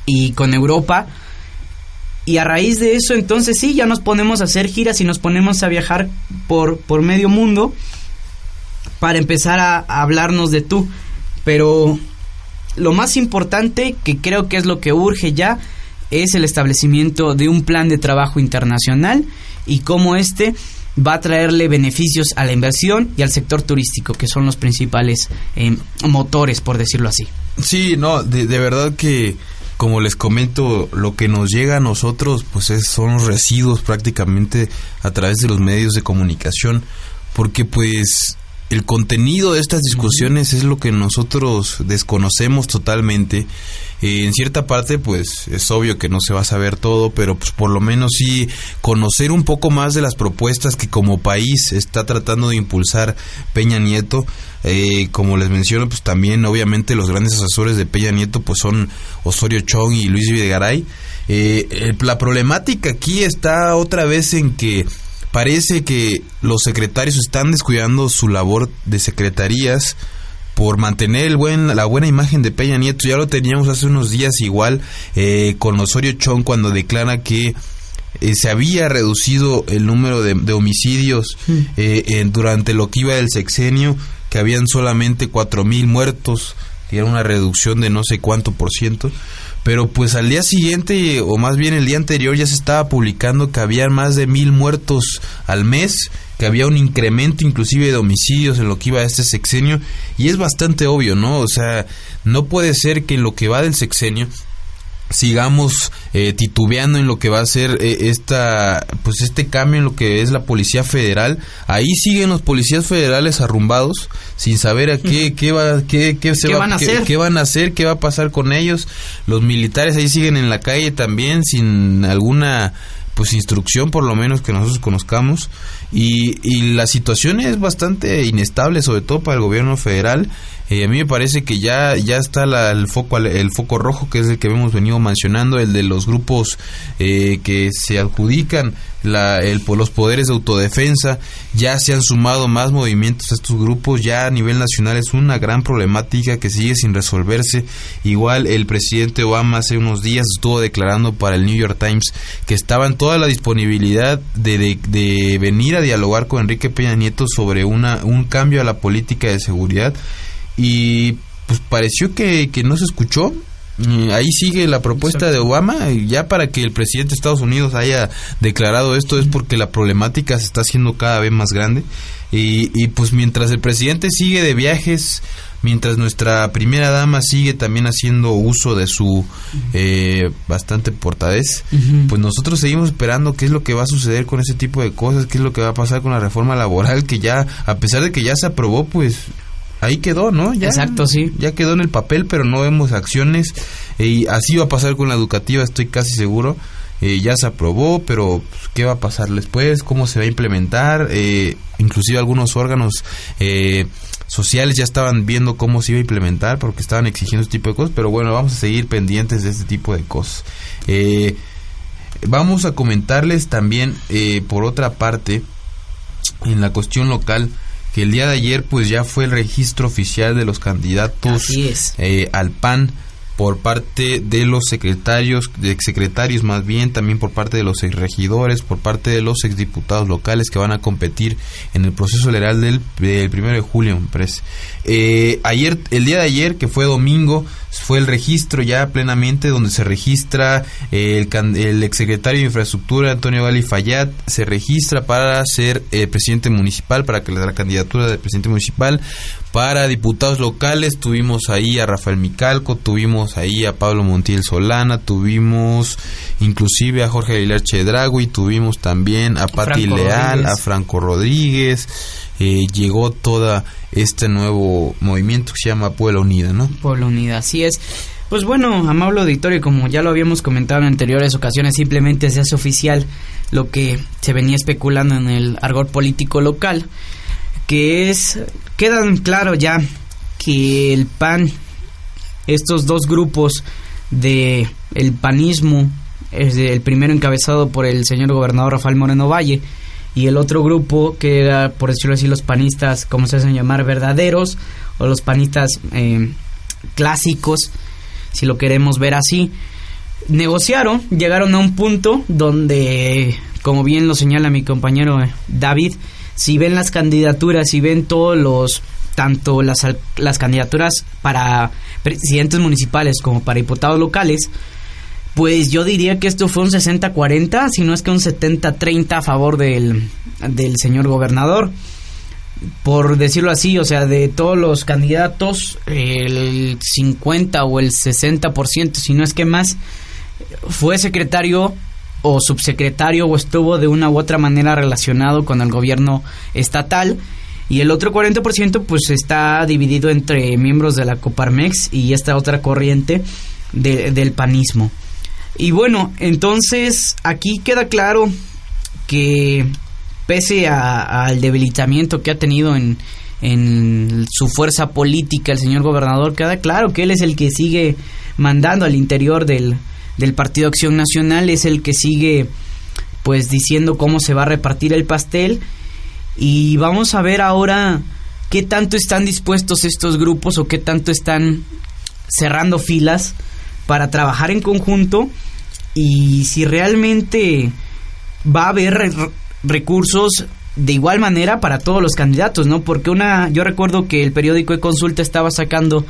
D: y con Europa. Y a raíz de eso, entonces sí, ya nos ponemos a hacer giras y nos ponemos a viajar por, por medio mundo para empezar a hablarnos de tú. Pero lo más importante, que creo que es lo que urge ya, es el establecimiento de un plan de trabajo internacional y cómo este va a traerle beneficios a la inversión y al sector turístico, que son los principales eh, motores, por decirlo así.
C: Sí, no, de, verdad que, como les comento, lo que nos llega a nosotros, pues son los residuos prácticamente a través de los medios de comunicación, porque pues el contenido de estas discusiones es lo que nosotros desconocemos totalmente. Eh, en cierta parte, pues es obvio que no se va a saber todo, pero pues por lo menos sí conocer un poco más de las propuestas que como país está tratando de impulsar Peña Nieto. Eh, como les menciono, pues también obviamente los grandes asesores de Peña Nieto pues son Osorio Chong y Luis Videgaray. Eh, la problemática aquí está otra vez en que parece que los secretarios están descuidando su labor de secretarías por mantener el buen, la buena imagen de Peña Nieto. Ya lo teníamos hace unos días igual eh, con Osorio Chong cuando declara que eh, se había reducido el número de, homicidios eh, durante lo que iba del sexenio, que habían solamente cuatro mil muertos, que era una reducción de no sé cuánto por ciento pero pues al día siguiente o más bien el día anterior ya se estaba publicando que había más de mil muertos al mes que había un incremento inclusive de homicidios en lo que iba a este sexenio y es bastante obvio, ¿no? O sea, no puede ser que en lo que va del sexenio sigamos eh, titubeando en lo que va a ser eh, esta pues este cambio en lo que es la policía federal. Ahí siguen los policías federales arrumbados sin saber a qué qué va qué, qué se
D: van a hacer
C: qué van a hacer qué va a pasar con ellos los militares ahí siguen en la calle también sin alguna pues instrucción por lo menos que nosotros conozcamos. Y, y la situación es bastante inestable sobre todo para el gobierno federal. Eh, a mí me parece que ya, ya está el, foco, el foco rojo, que es el que hemos venido mencionando, el de los grupos eh, que se adjudican la, el, los poderes de autodefensa, ya se han sumado más movimientos a estos grupos, ya a nivel nacional es una gran problemática que sigue sin resolverse. Igual el presidente Obama hace unos días estuvo declarando para el New York Times que estaba en toda la disponibilidad de, de, venir a dialogar con Enrique Peña Nieto sobre una, un cambio a la política de seguridad y pues pareció que, que no se escuchó ahí sigue la propuesta de Obama, ya para que el presidente de Estados Unidos haya declarado esto es porque la problemática se está haciendo cada vez más grande. Y, y pues mientras el presidente sigue de viajes, mientras nuestra primera dama sigue también haciendo uso de su eh, bastante portadez, pues nosotros seguimos esperando qué es lo que va a suceder con ese tipo de cosas, qué es lo que va a pasar con la reforma laboral que ya, a pesar de que ya se aprobó, pues ahí quedó, ¿no?
D: Ya, Exacto, sí.
C: Ya quedó en el papel, pero no vemos acciones. Y así va a pasar con la educativa, estoy casi seguro. Eh, ya se aprobó, pero pues, ¿qué va a pasar después? ¿Cómo se va a implementar? Eh, inclusive algunos órganos eh, sociales ya estaban viendo cómo se iba a implementar porque estaban exigiendo este tipo de cosas, pero bueno, vamos a seguir pendientes de este tipo de cosas. vamos a comentarles también, por otra parte, en la cuestión local, que el día de ayer pues ya fue el registro oficial de los candidatos eh, al PAN por parte de los secretarios, de secretarios más bien, también por parte de los regidores, por parte de los exdiputados locales que van a competir en el proceso electoral del, del primero de julio. Eh, ayer, el día de ayer, que fue domingo, fue el registro ya plenamente donde se registra el, el exsecretario de Infraestructura Antonio Gali Fayad se registra para ser eh, presidente municipal, para que la candidatura de presidente municipal. Para diputados locales tuvimos ahí a Rafael Micalco, tuvimos ahí a Pablo Montiel Solana, tuvimos inclusive a Jorge Aguilar Chedragui, tuvimos también a Pati Leal, a Franco Rodríguez, eh, llegó toda este nuevo movimiento que se llama Puebla Unida, ¿no?
D: Puebla Unida, así es. Pues bueno, amable auditorio, como ya lo habíamos comentado en anteriores ocasiones, simplemente se hace oficial lo que se venía especulando en el argot político local, que es, quedan claro ya que el PAN, estos dos grupos de el panismo, es el primero encabezado por el señor gobernador Rafael Moreno Valle, y el otro grupo que era, por decirlo así, los panistas, como se hacen llamar, verdaderos, o los panistas eh, clásicos, si lo queremos ver así, negociaron, llegaron a un punto donde, como bien lo señala mi compañero eh, David, si ven las candidaturas, si ven todos los tanto las, las candidaturas para presidentes municipales como para diputados locales, pues yo diría que esto fue un 60-40, si no es que un 70-30 a favor del, del señor gobernador. Por decirlo así, o sea, de todos los candidatos, el 50 o el 60%, si no es que más, fue secretario o subsecretario o estuvo de una u otra manera relacionado con el gobierno estatal. Y el otro 40% pues está dividido entre miembros de la Coparmex y esta otra corriente del panismo. Y bueno, entonces aquí queda claro que pese al debilitamiento que ha tenido en, en su fuerza política el señor gobernador, queda claro que él es el que sigue mandando al interior del, del Partido Acción Nacional, es el que sigue pues diciendo cómo se va a repartir el pastel y vamos a ver ahora qué tanto están dispuestos estos grupos o qué tanto están cerrando filas para trabajar en conjunto y si realmente va a haber recursos de igual manera para todos los candidatos, ¿no? Porque una, yo recuerdo que el periódico de consulta estaba sacando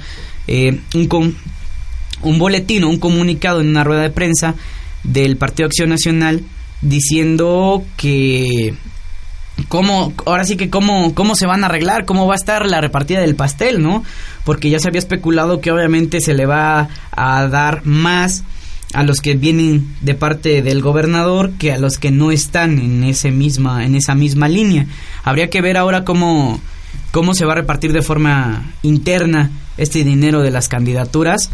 D: eh, un, un boletín un comunicado en una rueda de prensa del Partido Acción Nacional diciendo que cómo, ahora sí que cómo, cómo se van a arreglar, cómo va a estar la repartida del pastel, ¿no? Porque ya se había especulado que obviamente se le va a dar más a los que vienen de parte del gobernador que a los que no están en ese misma en esa misma línea. Habría que ver ahora cómo cómo se va a repartir de forma interna este dinero de las candidaturas.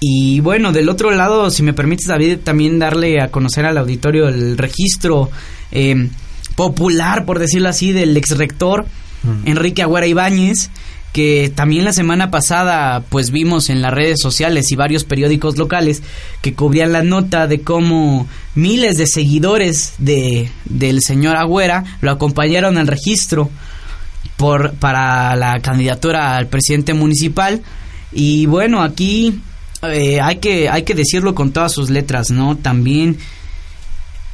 D: Y bueno, del otro lado, si me permites, David, también darle a conocer al auditorio el registro eh, popular, por decirlo así, del ex rector mm. Enrique Agüera Ibáñez, que también la semana pasada pues vimos en las redes sociales y varios periódicos locales que cubrían la nota de cómo miles de seguidores de, del señor Agüera lo acompañaron al registro por, para la candidatura al presidente municipal. Y bueno, aquí eh, hay, que, hay que decirlo con todas sus letras, ¿no? También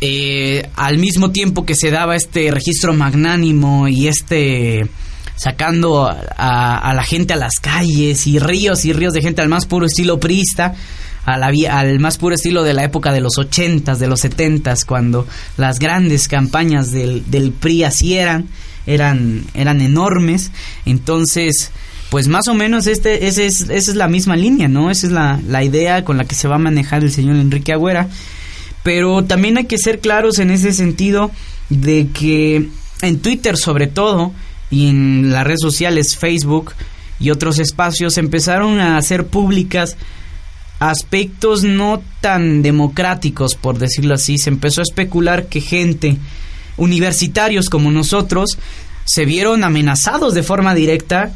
D: eh, al mismo tiempo que se daba este registro magnánimo y este sacando a, la gente a las calles y ríos y ríos de gente al más puro estilo priista, a la, al más puro estilo de la época de los ochentas, de los setentas, cuando las grandes campañas del, PRI así eran, eran enormes. Entonces, pues más o menos este, ese es, esa es la misma línea, ¿no? Esa es la, la idea con la que se va a manejar el señor Enrique Agüera. Pero también hay que ser claros en ese sentido de que en Twitter sobre todo y en las redes sociales Facebook y otros espacios empezaron a hacer públicas aspectos no tan democráticos, por decirlo así. Se empezó a especular que gente, universitarios como nosotros, se vieron amenazados de forma directa.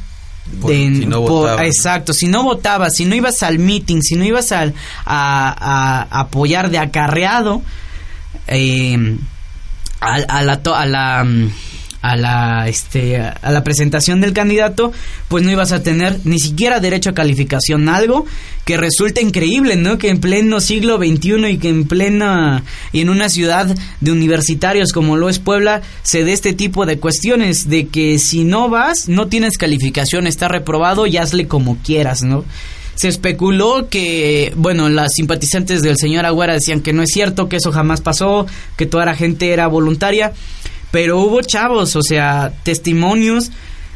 C: Por-
D: de-
C: si no
D: por-
C: votaban.
D: exacto, si no votabas, si no ibas al meeting, si no ibas al, a, a apoyar de acarreado, eh, a, a la a la mm, a la este a la presentación del candidato pues no ibas a tener ni siquiera derecho a calificación algo que resulta increíble no que en pleno siglo XXI y que en plena y en una ciudad de universitarios como lo es Puebla se dé este tipo de cuestiones de que si no vas no tienes calificación está reprobado y hazle como quieras no se especuló que, bueno, las simpatizantes del señor Agüera decían que no es cierto, que eso jamás pasó, que toda la gente era voluntaria, pero hubo chavos, o sea, testimonios.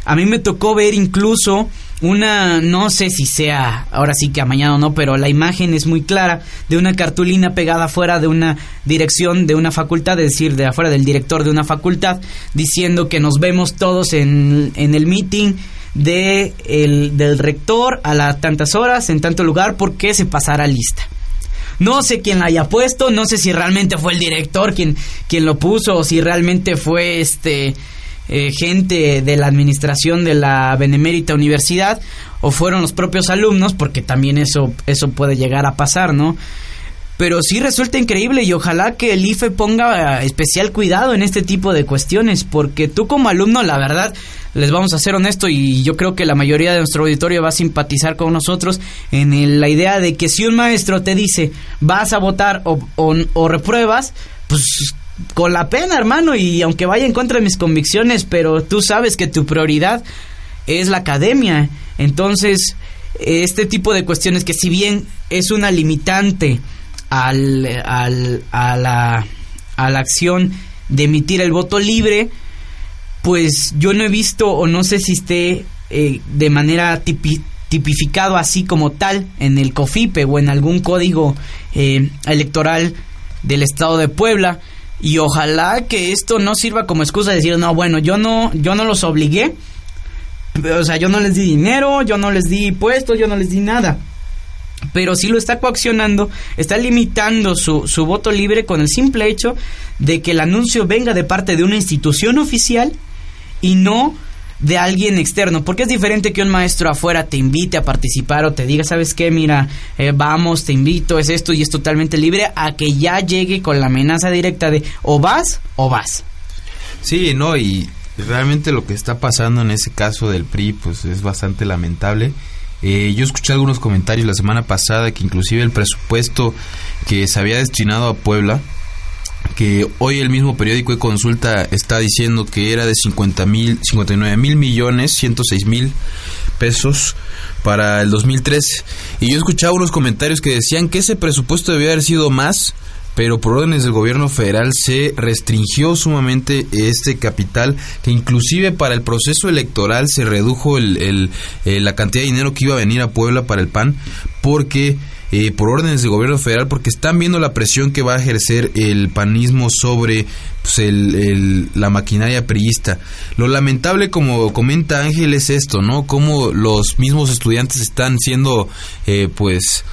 D: A mí me tocó ver incluso una, no sé si sea, ahora sí que a mañana o no, pero la imagen es muy clara de una cartulina pegada fuera de una dirección de una facultad, es decir, de afuera del director de una facultad, diciendo que nos vemos todos en, en el meeting de el, del rector a las tantas horas en tanto lugar porque se pasará lista. No sé quién la haya puesto, no sé si realmente fue el director quien, quien lo puso o si realmente fue este eh, gente de la administración de la Benemérita Universidad o fueron los propios alumnos porque también eso eso puede llegar a pasar, ¿no? Pero sí resulta increíble y ojalá que el IFE ponga eh, especial cuidado en este tipo de cuestiones, porque tú como alumno, la verdad, les vamos a ser honesto y yo creo que la mayoría de nuestro auditorio va a simpatizar con nosotros en el- la idea de que si un maestro te dice vas a votar o, o- repruebas, pues con la pena, hermano, y aunque vaya en contra de mis convicciones, pero tú sabes que tu prioridad es la academia. Entonces, este tipo de cuestiones que si bien es una limitante al, al- a, la, a la acción de emitir el voto libre, pues yo no he visto o no sé si esté eh, de manera tipi- tipificado así como tal en el COFIPE o en algún código eh, electoral del estado de Puebla. Y ojalá que esto no sirva como excusa de decir no bueno yo no yo no los obligué o sea yo no les di dinero yo no les di puestos yo no les di nada. Pero sí lo está coaccionando, está limitando su, su voto libre con el simple hecho de que el anuncio venga de parte de una institución oficial y no de alguien externo, porque es diferente que un maestro afuera te invite a participar o te diga, ¿sabes qué? Mira, eh, vamos, te invito, es esto y es totalmente libre, a que ya llegue con la amenaza directa de o vas o vas.
C: Sí, no, y realmente lo que está pasando en ese caso del PRI, pues es bastante lamentable. Eh, yo escuché algunos comentarios la semana pasada que inclusive el presupuesto que se había destinado a Puebla, que hoy el mismo periódico de consulta está diciendo que era de 50 mil, 59 mil millones, 106 mil pesos para el 2013. Y yo escuchaba unos comentarios que decían que ese presupuesto debía haber sido más, pero por órdenes del gobierno federal se restringió sumamente este capital, que inclusive para el proceso electoral se redujo el, el- eh, la cantidad de dinero que iba a venir a Puebla para el PAN, porque eh, por órdenes del gobierno federal, porque están viendo la presión que va a ejercer el panismo sobre pues, el- la maquinaria priista. Lo lamentable, como comenta Ángel, es esto, ¿no? Cómo los mismos estudiantes están siendo, eh, pues,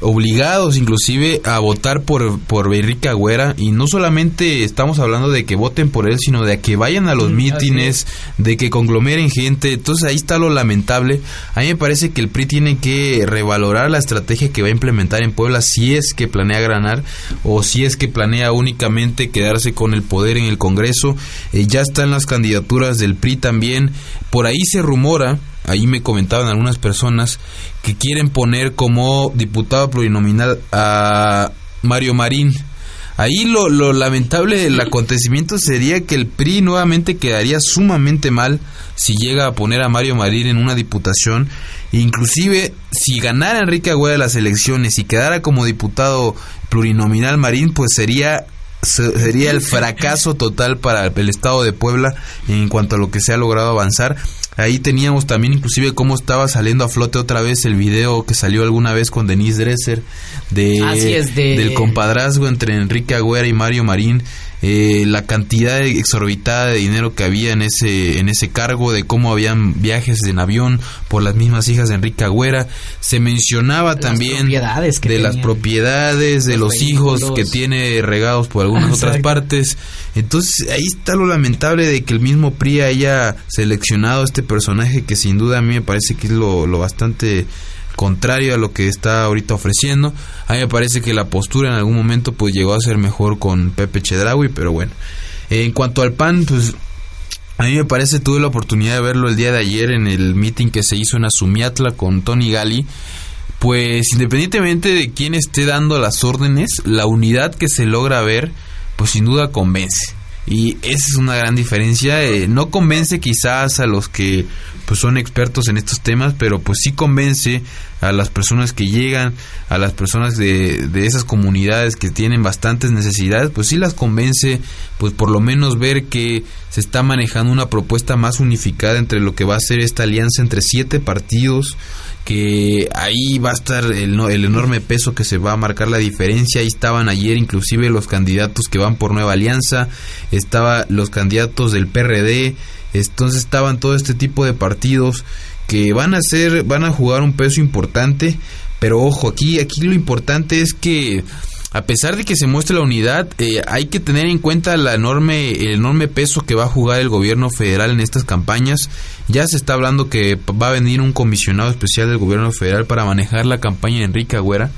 C: obligados inclusive a votar por, por Enrique Agüera y no solamente estamos hablando de que voten por él, sino de que vayan a los mítines, de que conglomeren gente, entonces ahí está lo lamentable. A mí me parece que el PRI tiene que revalorar la estrategia que va a implementar en Puebla si es que planea ganar o si es que planea únicamente quedarse con el poder en el Congreso. Eh, ya están las candidaturas del PRI también, por ahí se rumora ahí me comentaban algunas personas que quieren poner como diputado plurinominal a Mario Marín. Ahí lo, lo lamentable del acontecimiento sería que el PRI nuevamente quedaría sumamente mal si llega a poner a Mario Marín en una diputación. Inclusive, si ganara Enrique Agüera las elecciones y quedara como diputado plurinominal Marín, pues sería se- sería el fracaso total para el estado de Puebla en cuanto a lo que se ha logrado avanzar. Ahí teníamos también inclusive cómo estaba saliendo a flote otra vez el video que salió alguna vez con Denise Dresser de,
D: Así es, de-
C: del compadrazgo entre Enrique Agüera y Mario Marín. Eh, la cantidad exorbitada de dinero que había en ese en ese cargo de cómo habían viajes en avión por las mismas hijas de Enrique Agüera. Se mencionaba
D: Las
C: también de las propiedades de
D: Los
C: los hijos que tiene regados por algunas otras partes. Entonces ahí está lo lamentable de que el mismo PRI haya seleccionado este personaje que sin duda a mí me parece que es lo, lo bastante contrario a lo que está ahorita ofreciendo. A mí me parece que la postura en algún momento pues llegó a ser mejor con Pepe Chedraui, pero bueno. En cuanto al PAN, pues a mí me parece, tuve la oportunidad de verlo el día de ayer en el meeting que se hizo en Azumiatla con Tony Gali. Pues independientemente de quién esté dando las órdenes, la unidad que se logra ver, pues sin duda convence. Y esa es una gran diferencia. eh, no convence quizás a los que pues son expertos en estos temas, pero pues sí convence a las personas que llegan, a las personas de, de esas comunidades que tienen bastantes necesidades, pues sí las convence, pues por lo menos ver que se está manejando una propuesta más unificada entre lo que va a ser esta alianza entre siete partidos, que ahí va a estar el, el enorme peso que se va a marcar la diferencia. Ahí estaban ayer inclusive los candidatos que van por Nueva Alianza, estaba los candidatos del PRD, entonces estaban todo este tipo de partidos que van a ser, van a jugar un peso importante, pero ojo, aquí, aquí lo importante es que a pesar de que se muestre la unidad, eh, hay que tener en cuenta la enorme, el enorme peso que va a jugar el gobierno federal en estas campañas. Ya se está hablando que va a venir un comisionado especial del gobierno federal para manejar la campaña de Enrique Agüera.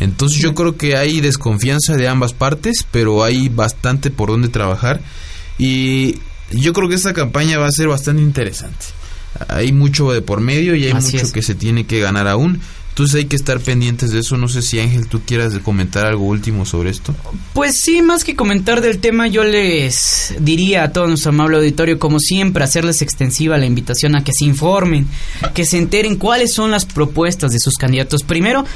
C: Entonces yo creo que hay desconfianza de ambas partes, pero hay bastante por donde trabajar. Y yo creo que esta campaña va a ser bastante interesante. Hay mucho de por medio y hay
D: Así
C: mucho
D: es.
C: que se tiene que ganar aún. Entonces hay que estar pendientes de eso. No sé si Ángel, tú quieras comentar algo último sobre esto.
D: Pues sí, más que comentar del tema, yo les diría a todo nuestro amable auditorio, como siempre, hacerles extensiva la invitación a que se informen, que se enteren cuáles son las propuestas de sus candidatos. Primero,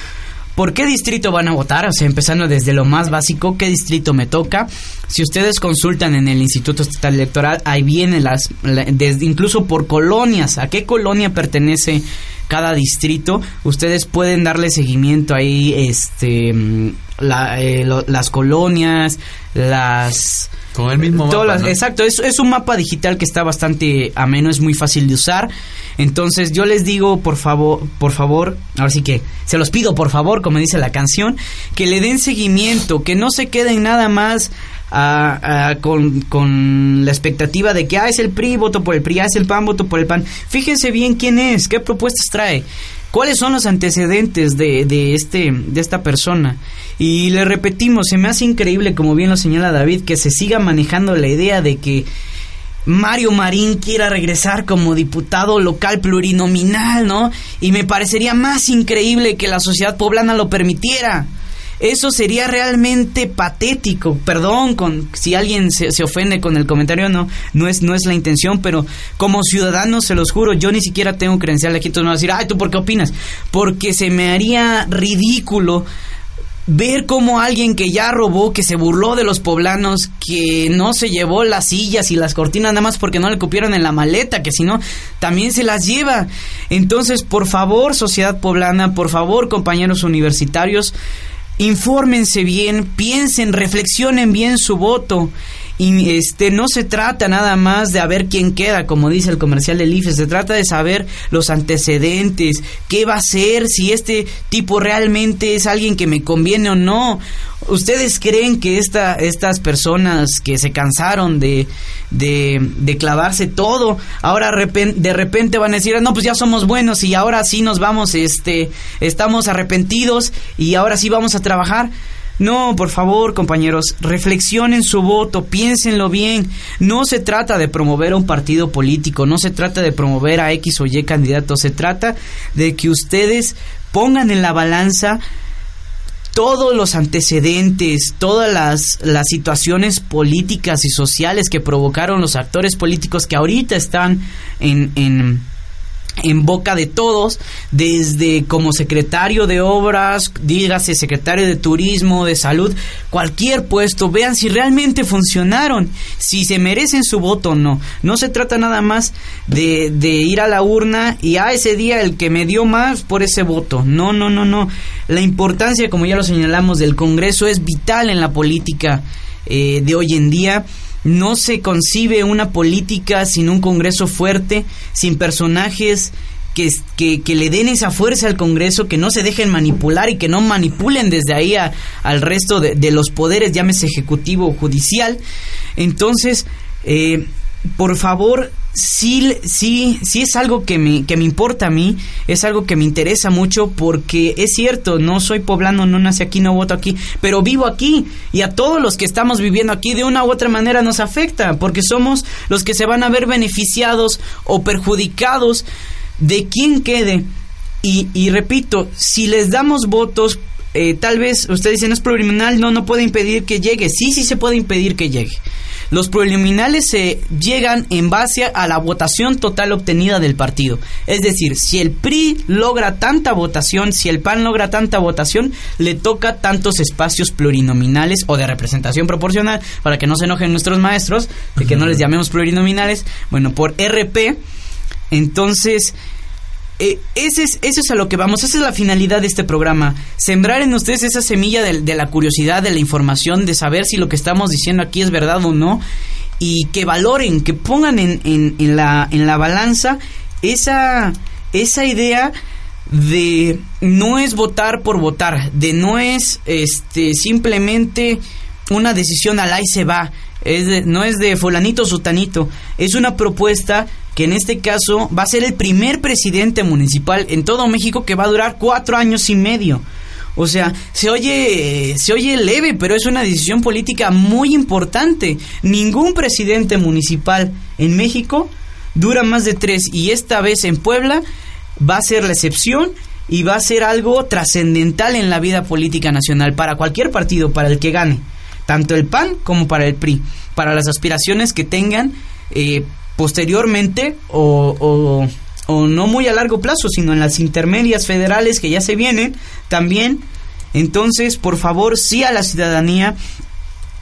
D: ¿por qué distrito van a votar? O sea, empezando desde lo más básico, ¿qué distrito me toca? Si ustedes consultan en el Instituto Estatal Electoral, ahí vienen las, la- desde incluso por colonias, a qué colonia pertenece cada distrito, ustedes pueden darle seguimiento ahí, este, mm, la, eh, lo- las colonias, las...
C: Con el mismo mapa,
D: las-
C: ¿no?
D: Exacto, es, es un mapa digital que está bastante ameno, es muy fácil de usar. Entonces yo les digo, por favor, por favor, ahora sí que se los pido, por favor, como dice la canción, que le den seguimiento, que no se queden nada más a- a- con, con la expectativa de que, ah, es el PRI, voto por el PRI, ah, es el PAN, voto por el PAN. Fíjense bien quién es, qué propuestas trae. ¿Cuáles son los antecedentes de, de, este, de esta persona? Y le repetimos, se me hace increíble, como bien lo señala David, que se siga manejando la idea de que Mario Marín quiera regresar como diputado local plurinominal, ¿no? Y me parecería más increíble que la sociedad poblana lo permitiera. Eso sería realmente patético. Perdón con si alguien se, se ofende con el comentario, no, no es, no es la intención, pero como ciudadano se los juro, yo ni siquiera tengo credencial aquí, entonces me van a decir, ay, ¿tú por qué opinas? Porque se me haría ridículo ver cómo alguien que ya robó, que se burló de los poblanos, que no se llevó las sillas y las cortinas nada más porque no le cupieron en la maleta, que si no, también se las lleva. Entonces, por favor, sociedad poblana, por favor, compañeros universitarios, infórmense bien, piensen, reflexionen bien su voto. Y este no se trata nada más de a ver quién queda, como dice el comercial del IFE, se trata de saber los antecedentes, qué va a ser, si este tipo realmente es alguien que me conviene o no. ¿Ustedes creen que esta, estas personas que se cansaron de, de, de clavarse todo, ahora de repente van a decir, no, pues ya somos buenos y ahora sí nos vamos, este, estamos arrepentidos y ahora sí vamos a trabajar? No, por favor, compañeros, reflexionen su voto, piénsenlo bien. No se trata de promover a un partido político, no se trata de promover a X o Y candidato, se trata de que ustedes pongan en la balanza todos los antecedentes, todas las, las situaciones políticas y sociales que provocaron los actores políticos que ahorita están en, en en boca de todos, desde como secretario de obras, dígase secretario de turismo, de salud, cualquier puesto, vean si realmente funcionaron, si se merecen su voto o no. No se trata nada más de, de ir a la urna y a ah, ese día el que me dio más por ese voto. No, no, no, no. La importancia, como ya lo señalamos, del Congreso es vital en la política eh, de hoy en día no se concibe una política sin un Congreso fuerte, sin personajes que, que, le den esa fuerza al Congreso, que no se dejen manipular y que no manipulen desde ahí al resto de, de, los poderes, llámese ejecutivo o judicial. Entonces, eh, por favor, sí, sí, sí es algo que me, que me importa a mí, es algo que me interesa mucho porque es cierto, no soy poblano, no nací aquí, no voto aquí, pero vivo aquí y a todos los que estamos viviendo aquí de una u otra manera nos afecta porque somos los que se van a ver beneficiados o perjudicados de quien quede. Y, y repito, si les damos votos eh, tal vez ustedes dicen es pluriminal, no, no puede impedir que llegue. Sí, sí se puede impedir que llegue. Los preliminares se llegan en base a la votación total obtenida del partido. Es decir, si el PRI logra tanta votación, si el PAN logra tanta votación, le toca tantos espacios plurinominales o de representación proporcional, para que no se enojen nuestros maestros, de que no les llamemos plurinominales. Bueno, por RP. Entonces, eh, ese es, eso es a lo que vamos, esa es la finalidad de este programa, sembrar en ustedes esa semilla de, la curiosidad, de la información, de saber si lo que estamos diciendo aquí es verdad o no, y que valoren, que pongan en, en, la, en la balanza esa, esa idea de no es votar por votar, de no es este simplemente una decisión al ahí se va, es no es de fulanito sutanito, es una propuesta que en este caso va a ser el primer presidente municipal en todo México que va a durar cuatro años y medio. O sea, se oye, se oye leve, pero es una decisión política muy importante. Ningún presidente municipal en México dura más de tres y esta vez en Puebla va a ser la excepción y va a ser algo trascendental en la vida política nacional para cualquier partido, para el que gane, tanto el PAN como para el PRI, para las aspiraciones que tengan eh, posteriormente o, o, no muy a largo plazo, sino en las intermedias federales que ya se vienen también. Entonces, por favor, sí a la ciudadanía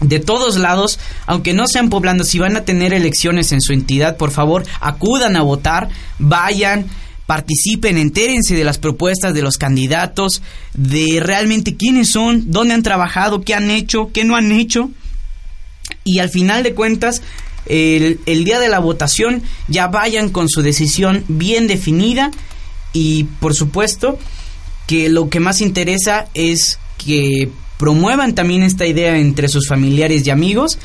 D: de todos lados, aunque no sean poblando, si van a tener elecciones en su entidad, por favor, acudan a votar, vayan, participen, entérense de las propuestas de los candidatos, de realmente quiénes son, dónde han trabajado, qué han hecho, qué no han hecho. Y al final de cuentas, el, día de la votación ya vayan con su decisión bien definida y por supuesto que lo que más interesa es que promuevan también esta idea entre sus familiares y amigos,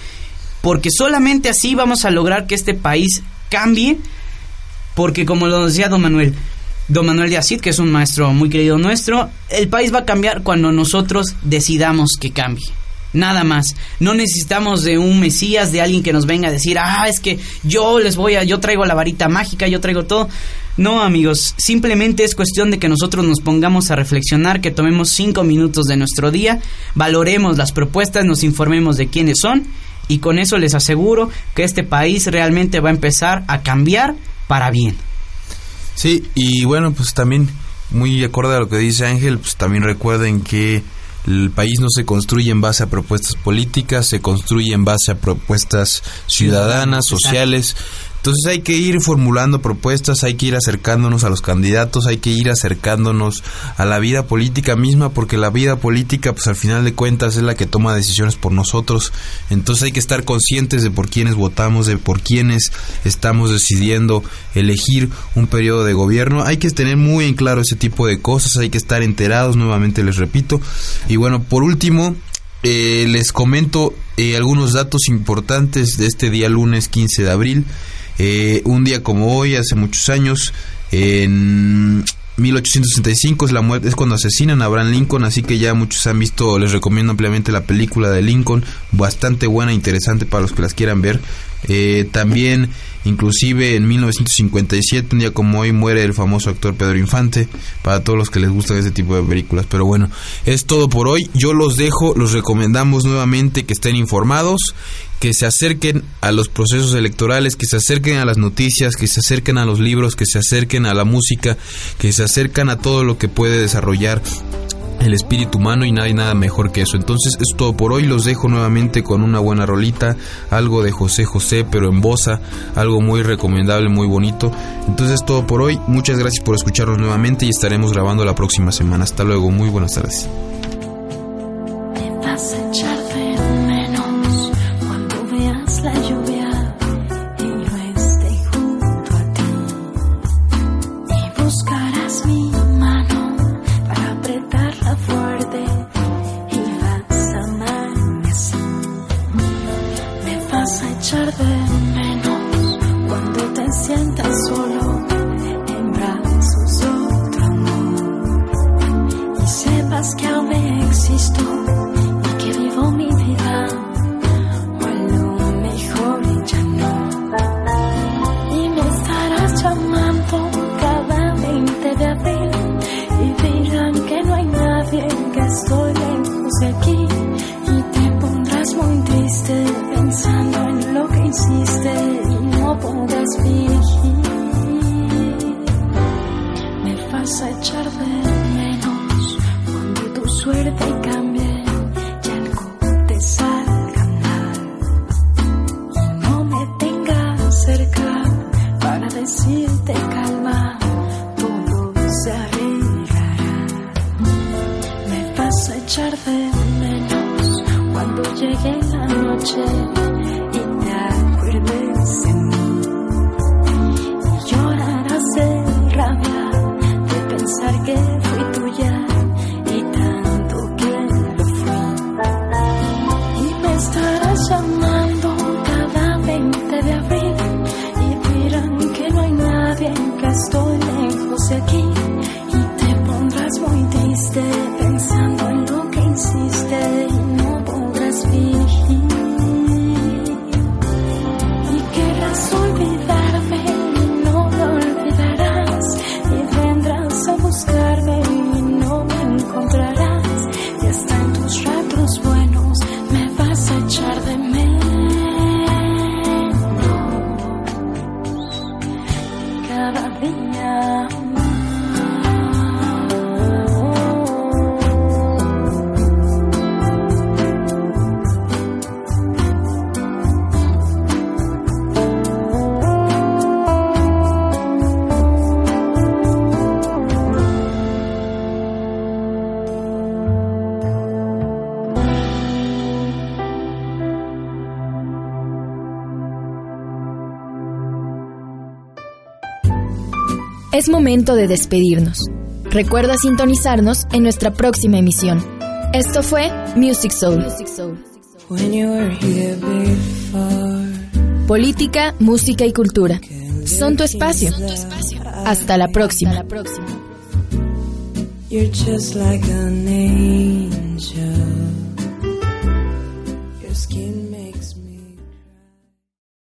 D: porque solamente así vamos a lograr que este país cambie, porque como lo decía don Manuel, don Manuel de Acid, que es un maestro muy querido nuestro, el país va a cambiar cuando nosotros decidamos que cambie. Nada más. No necesitamos de un Mesías, de alguien que nos venga a decir, ah, es que yo les voy a, yo traigo la varita mágica, yo traigo todo. No, amigos, simplemente es cuestión de que nosotros nos pongamos a reflexionar, que tomemos cinco minutos de nuestro día, valoremos las propuestas, nos informemos de quiénes son y con eso les aseguro que este país realmente va a empezar a cambiar para bien.
C: Sí, y bueno, pues también muy acorde a lo que dice Ángel, pues también recuerden que el país no se construye en base a propuestas políticas, se construye en base a propuestas ciudadanas, sociales, Entonces hay que ir formulando propuestas, hay que ir acercándonos a los candidatos, hay que ir acercándonos a la vida política misma, porque la vida política, pues al final de cuentas, es la que toma decisiones por nosotros. Entonces hay que estar conscientes de por quiénes votamos, de por quiénes estamos decidiendo elegir un periodo de gobierno. Hay que tener muy en claro ese tipo de cosas, hay que estar enterados, nuevamente les repito. Y bueno, por último, eh, les comento eh, algunos datos importantes de este día lunes 15 de abril. Eh, un día como hoy, hace muchos años, en 1865 es la muerte es cuando asesinan a Abraham Lincoln, así que ya muchos han visto, les recomiendo ampliamente la película de Lincoln, bastante buena, interesante para los que las quieran ver. también Inclusive en 1957, un día como hoy, muere el famoso actor Pedro Infante, para todos los que les gustan ese tipo de películas. Pero bueno, es todo por hoy. Yo los dejo, los recomendamos nuevamente que estén informados, que se acerquen a los procesos electorales, que se acerquen a las noticias, que se acerquen a los libros, que se acerquen a la música, que se acerquen a todo lo que puede desarrollar el espíritu humano y no hay nada mejor que eso. Entonces es todo por hoy, los dejo nuevamente con una buena rolita, algo de José José, pero en bosa, algo muy recomendable, muy bonito. Entonces es todo por hoy, muchas gracias por escucharnos nuevamente y estaremos grabando la próxima semana. Hasta luego, muy buenas tardes.
A: llegué esa noche y te Es momento de despedirnos. Recuerda sintonizarnos en nuestra próxima emisión. Esto fue Music Soul. Política, música y cultura. Son tu espacio. Hasta la próxima. You're just like an angel.